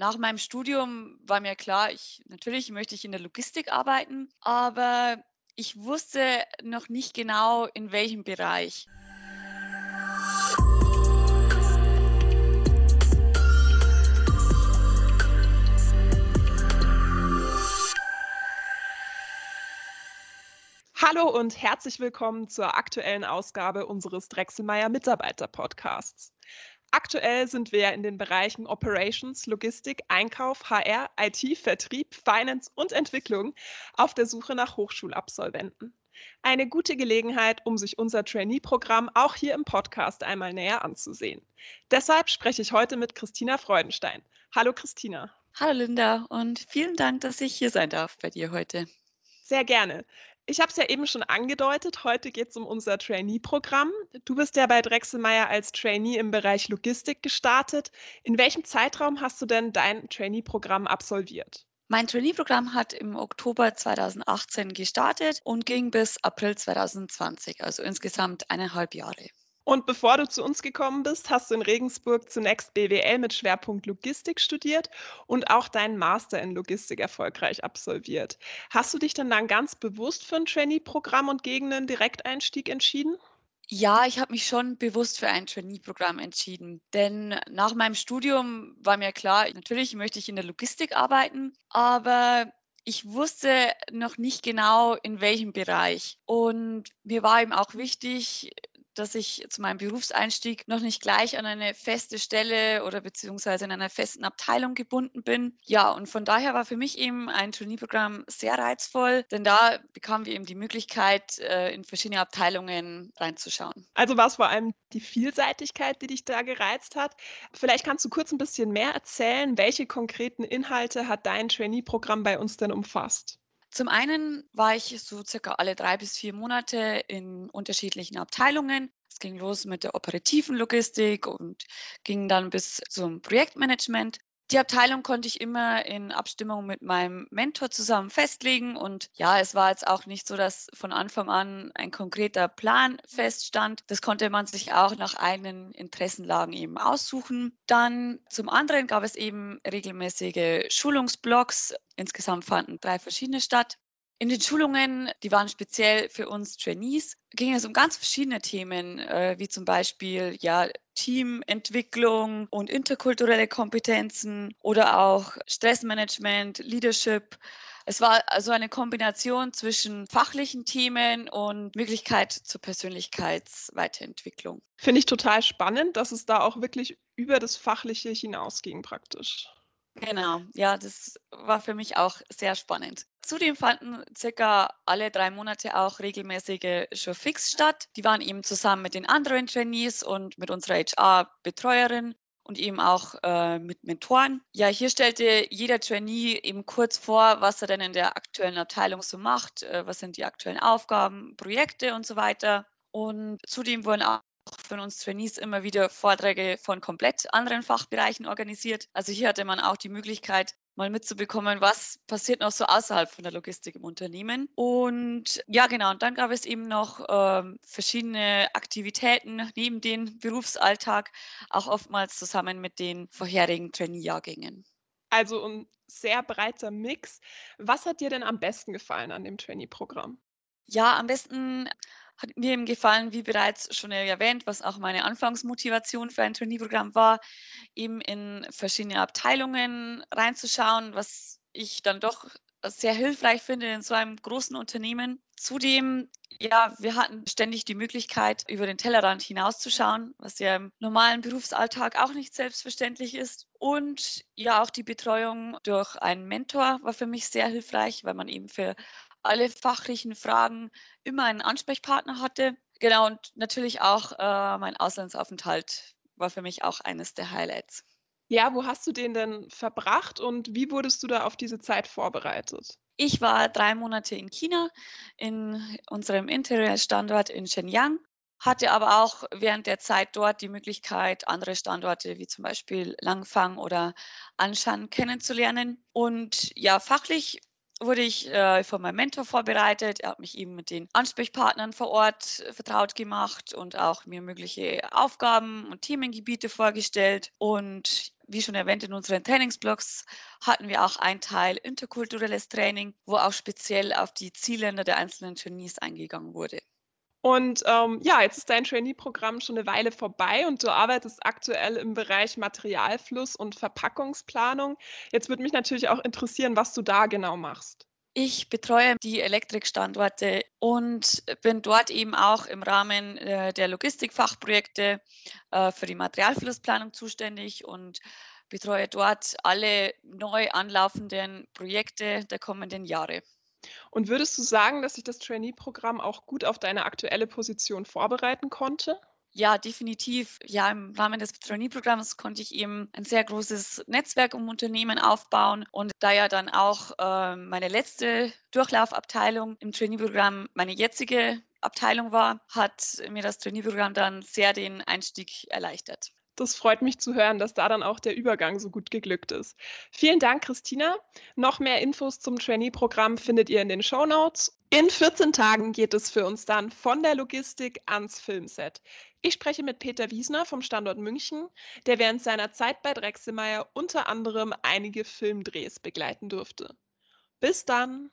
nach meinem Studium war mir klar, ich natürlich möchte ich in der Logistik arbeiten, aber ich wusste noch nicht genau, in welchem Bereich. Hallo und herzlich willkommen zur aktuellen Ausgabe unseres Drechselmeier Mitarbeiter Podcasts. Aktuell sind wir in den Bereichen Operations, Logistik, Einkauf, HR, IT, Vertrieb, Finance und Entwicklung auf der Suche nach Hochschulabsolventen. Eine gute Gelegenheit, um sich unser Trainee-Programm auch hier im Podcast einmal näher anzusehen. Deshalb spreche ich heute mit Christina Freudenstein. Hallo Christina. Hallo Linda und vielen Dank, dass ich hier sein darf bei dir heute. Sehr gerne. Ich habe es ja eben schon angedeutet, heute geht es um unser Trainee-Programm. Du bist ja bei Drechselmeier als Trainee im Bereich Logistik gestartet. In welchem Zeitraum hast du denn dein Trainee-Programm absolviert? Mein Trainee-Programm hat im Oktober 2018 gestartet und ging bis April 2020, also insgesamt eineinhalb Jahre. Und bevor du zu uns gekommen bist, hast du in Regensburg zunächst BWL mit Schwerpunkt Logistik studiert und auch deinen Master in Logistik erfolgreich absolviert. Hast du dich dann dann ganz bewusst für ein Trainee-Programm und gegen einen Direkteinstieg entschieden? Ja, ich habe mich schon bewusst für ein Trainee-Programm entschieden, denn nach meinem Studium war mir klar, natürlich möchte ich in der Logistik arbeiten, aber ich wusste noch nicht genau, in welchem Bereich. Und mir war eben auch wichtig, dass ich zu meinem Berufseinstieg noch nicht gleich an eine feste Stelle oder beziehungsweise in einer festen Abteilung gebunden bin. Ja, und von daher war für mich eben ein Trainee-Programm sehr reizvoll, denn da bekamen wir eben die Möglichkeit, äh, in verschiedene Abteilungen reinzuschauen. Also war es vor allem die Vielseitigkeit, die dich da gereizt hat. Vielleicht kannst du kurz ein bisschen mehr erzählen, welche konkreten Inhalte hat dein Trainee-Programm bei uns denn umfasst? Zum einen war ich so circa alle drei bis vier Monate in unterschiedlichen Abteilungen. Es ging los mit der operativen Logistik und ging dann bis zum Projektmanagement. Die Abteilung konnte ich immer in Abstimmung mit meinem Mentor zusammen festlegen. Und ja, es war jetzt auch nicht so, dass von Anfang an ein konkreter Plan feststand. Das konnte man sich auch nach eigenen Interessenlagen eben aussuchen. Dann zum anderen gab es eben regelmäßige Schulungsblocks. Insgesamt fanden drei verschiedene statt. In den Schulungen, die waren speziell für uns Trainees, ging es um ganz verschiedene Themen, äh, wie zum Beispiel ja, Teamentwicklung und interkulturelle Kompetenzen oder auch Stressmanagement, Leadership. Es war also eine Kombination zwischen fachlichen Themen und Möglichkeit zur Persönlichkeitsweiterentwicklung. Finde ich total spannend, dass es da auch wirklich über das Fachliche hinausging praktisch. Genau, ja, das war für mich auch sehr spannend. Zudem fanden circa alle drei Monate auch regelmäßige Showfix statt. Die waren eben zusammen mit den anderen Trainees und mit unserer HR-Betreuerin und eben auch äh, mit Mentoren. Ja, hier stellte jeder Trainee eben kurz vor, was er denn in der aktuellen Abteilung so macht, äh, was sind die aktuellen Aufgaben, Projekte und so weiter. Und zudem wurden auch von uns Trainees immer wieder Vorträge von komplett anderen Fachbereichen organisiert. Also hier hatte man auch die Möglichkeit, mal mitzubekommen, was passiert noch so außerhalb von der Logistik im Unternehmen. Und ja, genau, und dann gab es eben noch ähm, verschiedene Aktivitäten neben dem Berufsalltag, auch oftmals zusammen mit den vorherigen Trainee-Jahrgängen. Also ein sehr breiter Mix. Was hat dir denn am besten gefallen an dem Trainee-Programm? Ja, am besten hat mir eben gefallen, wie bereits schon erwähnt, was auch meine Anfangsmotivation für ein Trainee-Programm war, eben in verschiedene Abteilungen reinzuschauen, was ich dann doch sehr hilfreich finde in so einem großen Unternehmen. Zudem, ja, wir hatten ständig die Möglichkeit, über den Tellerrand hinauszuschauen, was ja im normalen Berufsalltag auch nicht selbstverständlich ist. Und ja, auch die Betreuung durch einen Mentor war für mich sehr hilfreich, weil man eben für alle fachlichen Fragen immer einen Ansprechpartner hatte. Genau, und natürlich auch äh, mein Auslandsaufenthalt war für mich auch eines der Highlights. Ja, wo hast du den denn verbracht und wie wurdest du da auf diese Zeit vorbereitet? Ich war drei Monate in China, in unserem Interior-Standort in Shenyang, hatte aber auch während der Zeit dort die Möglichkeit, andere Standorte wie zum Beispiel Langfang oder Anshan kennenzulernen. Und ja, fachlich wurde ich äh, von meinem Mentor vorbereitet. Er hat mich eben mit den Ansprechpartnern vor Ort äh, vertraut gemacht und auch mir mögliche Aufgaben und Themengebiete vorgestellt. Und wie schon erwähnt, in unseren Trainingsblocks hatten wir auch einen Teil interkulturelles Training, wo auch speziell auf die Zielländer der einzelnen Trainees eingegangen wurde. Und ähm, ja, jetzt ist dein Trainee-Programm schon eine Weile vorbei und du arbeitest aktuell im Bereich Materialfluss und Verpackungsplanung. Jetzt würde mich natürlich auch interessieren, was du da genau machst. Ich betreue die Elektrikstandorte und bin dort eben auch im Rahmen äh, der Logistikfachprojekte äh, für die Materialflussplanung zuständig und betreue dort alle neu anlaufenden Projekte der kommenden Jahre. Und würdest du sagen, dass sich das Trainee-Programm auch gut auf deine aktuelle Position vorbereiten konnte? Ja, definitiv. Ja, im Rahmen des Trainee-Programms konnte ich eben ein sehr großes Netzwerk um Unternehmen aufbauen. Und da ja dann auch äh, meine letzte Durchlaufabteilung im Trainee-Programm meine jetzige Abteilung war, hat mir das Trainee-Programm dann sehr den Einstieg erleichtert. Das freut mich zu hören, dass da dann auch der Übergang so gut geglückt ist. Vielen Dank, Christina. Noch mehr Infos zum Trainee-Programm findet ihr in den Show Notes. In 14 Tagen geht es für uns dann von der Logistik ans Filmset. Ich spreche mit Peter Wiesner vom Standort München, der während seiner Zeit bei Drechselmeier unter anderem einige Filmdrehs begleiten durfte. Bis dann!